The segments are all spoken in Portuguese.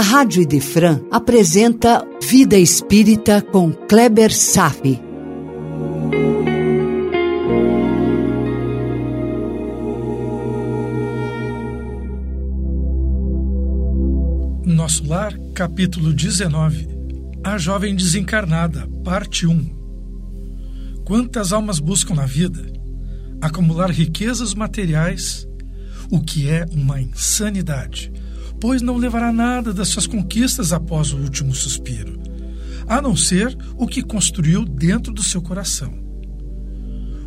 a Rádio Idefran apresenta Vida Espírita com Kleber Safi. Nosso Lar, capítulo 19 A Jovem Desencarnada, parte 1 Quantas almas buscam na vida? Acumular riquezas materiais, o que é uma insanidade pois não levará nada das suas conquistas após o último suspiro, a não ser o que construiu dentro do seu coração.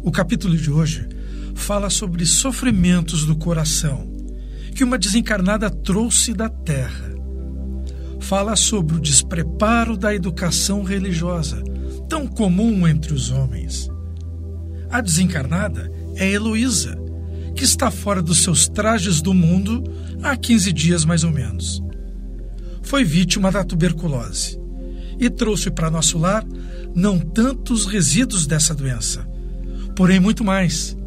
O capítulo de hoje fala sobre sofrimentos do coração que uma desencarnada trouxe da terra. Fala sobre o despreparo da educação religiosa, tão comum entre os homens. A desencarnada é Heloísa, que está fora dos seus trajes do mundo há 15 dias mais ou menos. Foi vítima da tuberculose e trouxe para nosso lar não tanto os resíduos dessa doença, porém muito mais.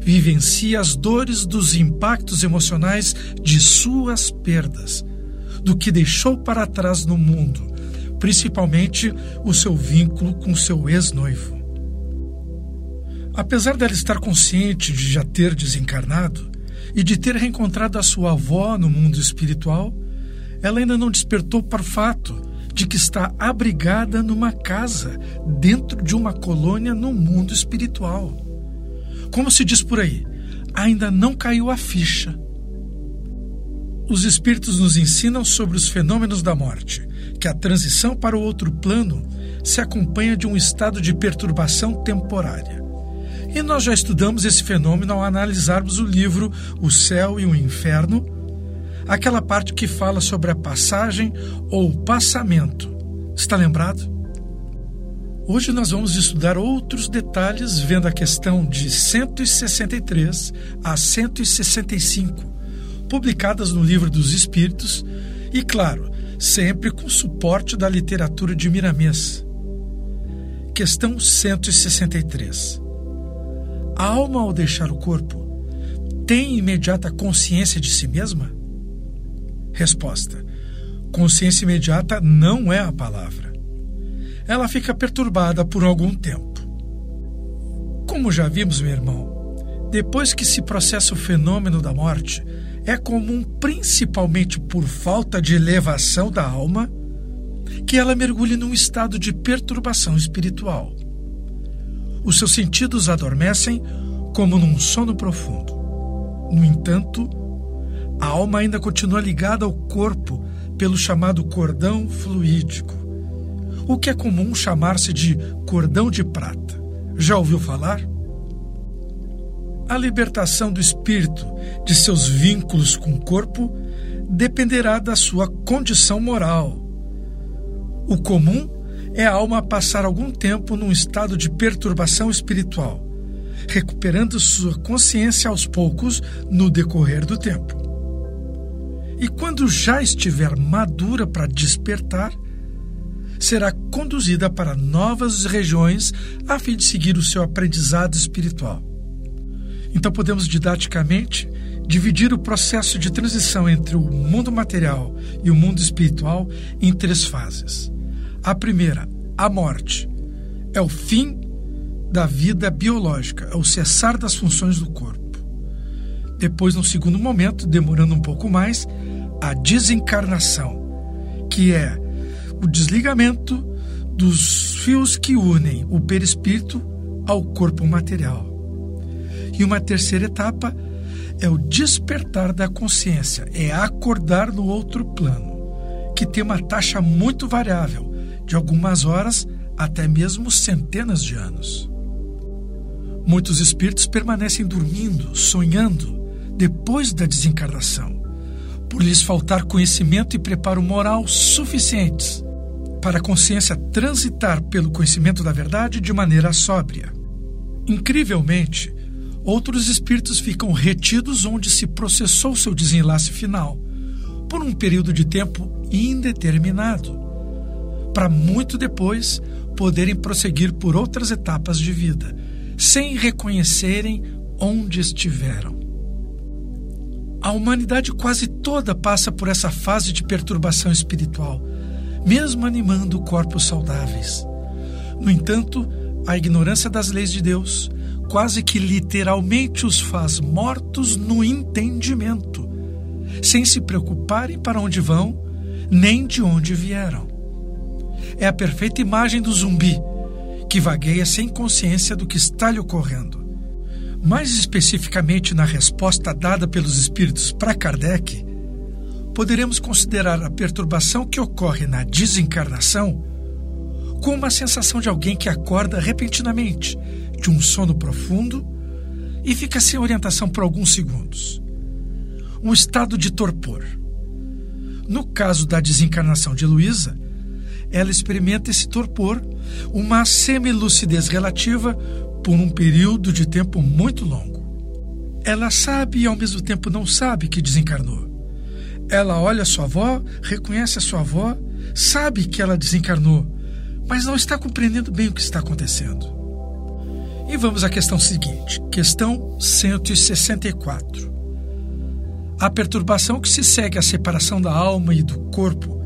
Vivencia as dores dos impactos emocionais de suas perdas, do que deixou para trás no mundo, principalmente o seu vínculo com seu ex-noivo. Apesar dela estar consciente de já ter desencarnado e de ter reencontrado a sua avó no mundo espiritual, ela ainda não despertou para o fato de que está abrigada numa casa dentro de uma colônia no mundo espiritual. Como se diz por aí, ainda não caiu a ficha. Os espíritos nos ensinam sobre os fenômenos da morte, que a transição para o outro plano se acompanha de um estado de perturbação temporária. E nós já estudamos esse fenômeno ao analisarmos o livro O Céu e o Inferno, aquela parte que fala sobre a passagem ou passamento. Está lembrado? Hoje nós vamos estudar outros detalhes vendo a questão de 163 a 165, publicadas no Livro dos Espíritos, e claro, sempre com suporte da literatura de Miramês. Questão 163. A alma, ao deixar o corpo, tem imediata consciência de si mesma? Resposta: Consciência imediata não é a palavra. Ela fica perturbada por algum tempo. Como já vimos, meu irmão, depois que se processa o fenômeno da morte, é comum, principalmente por falta de elevação da alma, que ela mergulhe num estado de perturbação espiritual os seus sentidos adormecem como num sono profundo. No entanto, a alma ainda continua ligada ao corpo pelo chamado cordão fluídico, o que é comum chamar-se de cordão de prata. Já ouviu falar? A libertação do espírito de seus vínculos com o corpo dependerá da sua condição moral. O comum é a alma passar algum tempo num estado de perturbação espiritual, recuperando sua consciência aos poucos no decorrer do tempo. E quando já estiver madura para despertar, será conduzida para novas regiões a fim de seguir o seu aprendizado espiritual. Então podemos didaticamente dividir o processo de transição entre o mundo material e o mundo espiritual em três fases. A primeira, a morte, é o fim da vida biológica, é o cessar das funções do corpo. Depois, no segundo momento, demorando um pouco mais, a desencarnação, que é o desligamento dos fios que unem o perispírito ao corpo material. E uma terceira etapa é o despertar da consciência, é acordar no outro plano, que tem uma taxa muito variável, de algumas horas até mesmo centenas de anos. Muitos espíritos permanecem dormindo, sonhando, depois da desencarnação, por lhes faltar conhecimento e preparo moral suficientes para a consciência transitar pelo conhecimento da verdade de maneira sóbria. Incrivelmente, outros espíritos ficam retidos onde se processou seu desenlace final, por um período de tempo indeterminado para muito depois poderem prosseguir por outras etapas de vida, sem reconhecerem onde estiveram. A humanidade quase toda passa por essa fase de perturbação espiritual, mesmo animando corpos saudáveis. No entanto, a ignorância das leis de Deus quase que literalmente os faz mortos no entendimento, sem se preocuparem para onde vão, nem de onde vieram. É a perfeita imagem do zumbi, que vagueia sem consciência do que está lhe ocorrendo. Mais especificamente na resposta dada pelos espíritos para Kardec, poderemos considerar a perturbação que ocorre na desencarnação com uma sensação de alguém que acorda repentinamente de um sono profundo e fica sem orientação por alguns segundos. Um estado de torpor. No caso da desencarnação de Luísa, ela experimenta esse torpor, uma semilucidez relativa por um período de tempo muito longo. Ela sabe e ao mesmo tempo não sabe que desencarnou. Ela olha sua avó, reconhece a sua avó, sabe que ela desencarnou, mas não está compreendendo bem o que está acontecendo. E vamos à questão seguinte, questão 164. A perturbação que se segue à separação da alma e do corpo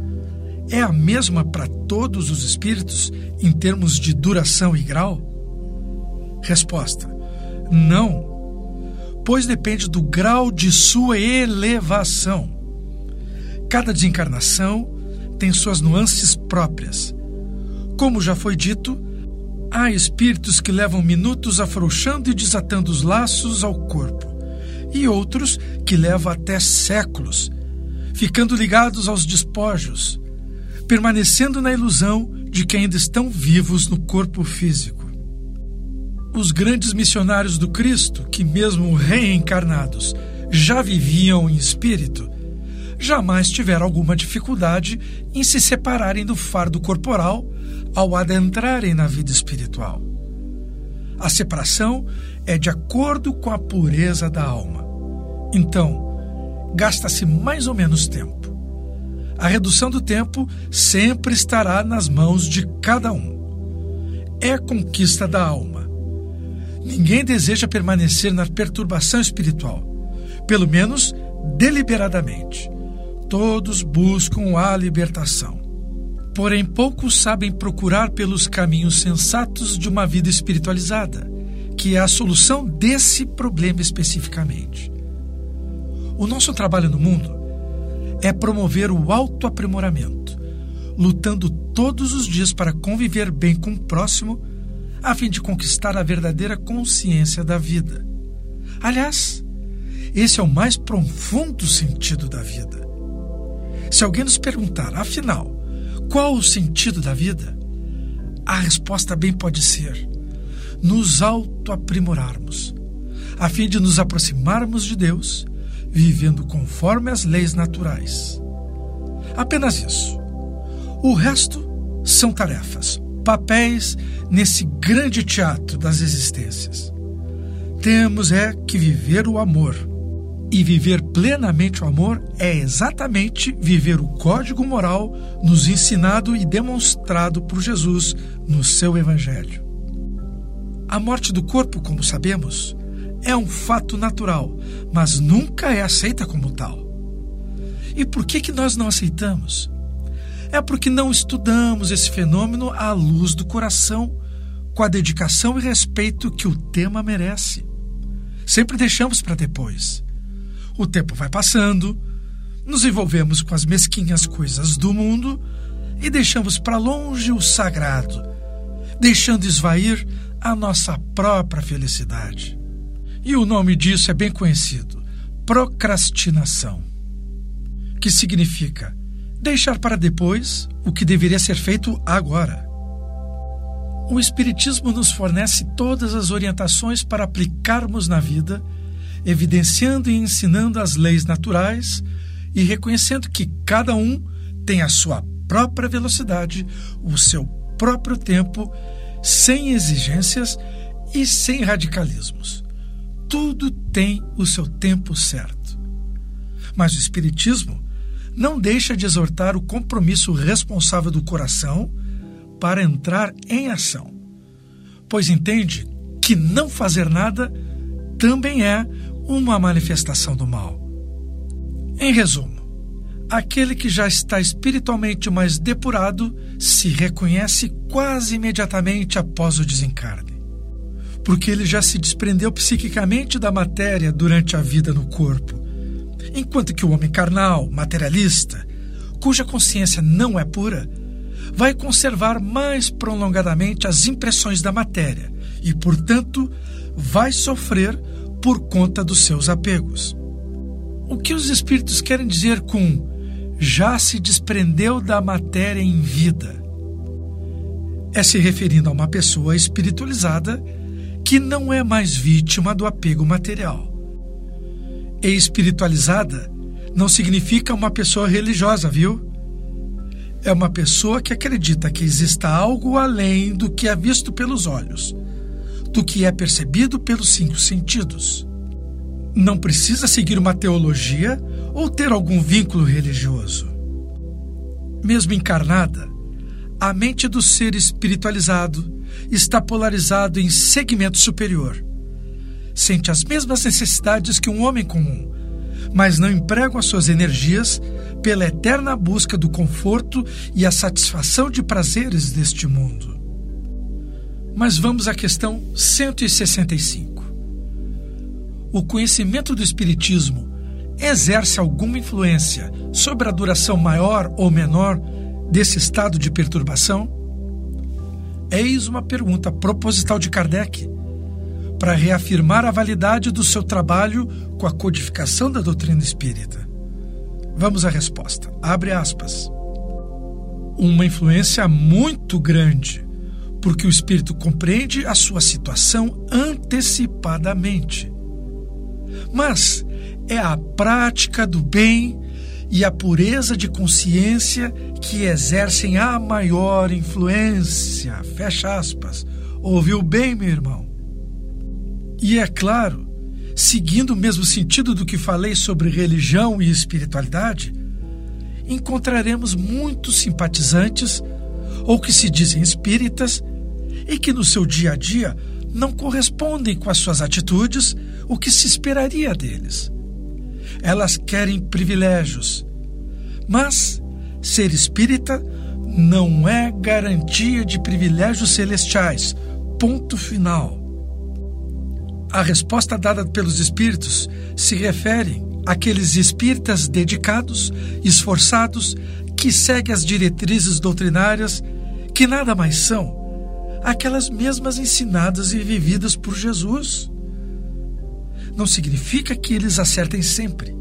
é a mesma para todos os espíritos em termos de duração e grau? Resposta: Não, pois depende do grau de sua elevação. Cada desencarnação tem suas nuances próprias como já foi dito, há espíritos que levam minutos afrouxando e desatando os laços ao corpo, e outros que levam até séculos, ficando ligados aos despojos, permanecendo na ilusão de que ainda estão vivos no corpo físico. Os grandes missionários do Cristo, que mesmo reencarnados já viviam em espírito, jamais tiveram alguma dificuldade em se separarem do fardo corporal ao adentrarem na vida espiritual. A separação é de acordo com a pureza da alma. Então, gasta-se mais ou menos tempo. A redução do tempo sempre estará nas mãos de cada um. É conquista da alma. Ninguém deseja permanecer na perturbação espiritual, pelo menos deliberadamente. Todos buscam a libertação. Porém, poucos sabem procurar pelos caminhos sensatos de uma vida espiritualizada, que é a solução desse problema especificamente. O nosso trabalho no mundo é promover o autoaprimoramento, lutando todos os dias para conviver bem com o próximo, a fim de conquistar a verdadeira consciência da vida. Aliás, esse é o mais profundo sentido da vida. Se alguém nos perguntar, afinal, qual o sentido da vida? A resposta bem pode ser: nos autoaprimorarmos, a fim de nos aproximarmos de Deus, vivendo conforme as leis naturais. Apenas isso. O resto são tarefas, papéis nesse grande teatro das existências. Temos é que viver o amor e viver plenamente o amor é exatamente viver o código moral nos ensinado e demonstrado por Jesus no seu Evangelho. A morte do corpo, como sabemos, é um fato natural, mas nunca é aceita como tal. E por que, que nós não aceitamos? É porque não estudamos esse fenômeno à luz do coração, com a dedicação e respeito que o tema merece. Sempre deixamos para depois o tempo vai passando, nos envolvemos com as mesquinhas coisas do mundo e deixamos para longe o sagrado, deixando esvair a nossa própria felicidade. E o nome disso é bem conhecido: procrastinação, que significa deixar para depois o que deveria ser feito agora. O Espiritismo nos fornece todas as orientações para aplicarmos na vida evidenciando e ensinando as leis naturais e reconhecendo que cada um tem a sua própria velocidade, o seu próprio tempo, sem exigências e sem radicalismos. Tudo tem o seu tempo certo. Mas o Espiritismo não deixa de exortar o compromisso responsável do coração para entrar em ação, pois entende que não fazer nada também é uma manifestação do mal. Em resumo, aquele que já está espiritualmente mais depurado se reconhece quase imediatamente após o desencarne, porque ele já se desprendeu psiquicamente da matéria durante a vida no corpo, enquanto que o homem carnal, materialista, cuja consciência não é pura, vai conservar mais prolongadamente as impressões da matéria e, portanto, vai sofrer por conta dos seus apegos. O que os espíritos querem dizer com já se desprendeu da matéria em vida? É se referindo a uma pessoa espiritualizada que não é mais vítima do apego material. E espiritualizada não significa uma pessoa religiosa, viu? É uma pessoa que acredita que exista algo além do que é visto pelos olhos, do que é percebido pelos cinco sentidos. Não precisa seguir uma teologia ou ter algum vínculo religioso. Mesmo encarnada, a mente do ser espiritualizado está polarizado em segmento superior. Sente as mesmas necessidades que um homem comum, mas não empregam as suas energias pela eterna busca do conforto e a satisfação de prazeres deste mundo. Mas vamos à questão 165. O conhecimento do Espiritismo exerce alguma influência sobre a duração maior ou menor desse estado de perturbação? Eis uma pergunta proposital de Kardec para reafirmar a validade do seu trabalho com a codificação da doutrina espírita. Vamos à resposta. Abre aspas. Uma influência muito grande, porque o espírito compreende a sua situação antecipadamente. Mas é a prática do bem e a pureza de consciência que exercem a maior influência. Fecha aspas. Ouviu bem, meu irmão? E é claro, seguindo o mesmo sentido do que falei sobre religião e espiritualidade, encontraremos muitos simpatizantes ou que se dizem espíritas e que no seu dia a dia não correspondem com as suas atitudes o que se esperaria deles. Elas querem privilégios, mas ser espírita não é garantia de privilégios celestiais. Ponto final. A resposta dada pelos espíritos se refere àqueles espíritas dedicados, esforçados, que seguem as diretrizes doutrinárias, que nada mais são aquelas mesmas ensinadas e vividas por Jesus. Não significa que eles acertem sempre,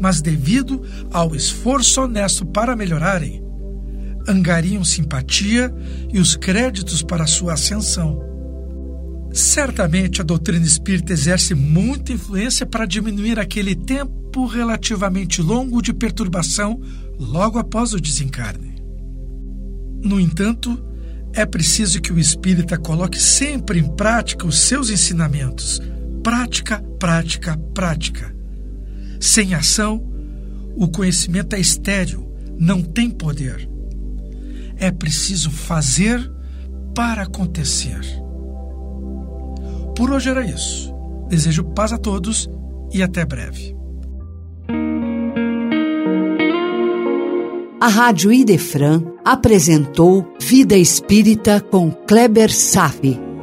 mas devido ao esforço honesto para melhorarem, angariam simpatia e os créditos para sua ascensão. Certamente a doutrina espírita exerce muita influência para diminuir aquele tempo relativamente longo de perturbação logo após o desencarne. No entanto, é preciso que o espírita coloque sempre em prática os seus ensinamentos. Prática, prática, prática. Sem ação, o conhecimento é estéril, não tem poder. É preciso fazer para acontecer. Por hoje era isso. Desejo paz a todos e até breve. A Rádio Idefran apresentou Vida Espírita com Kleber Safi.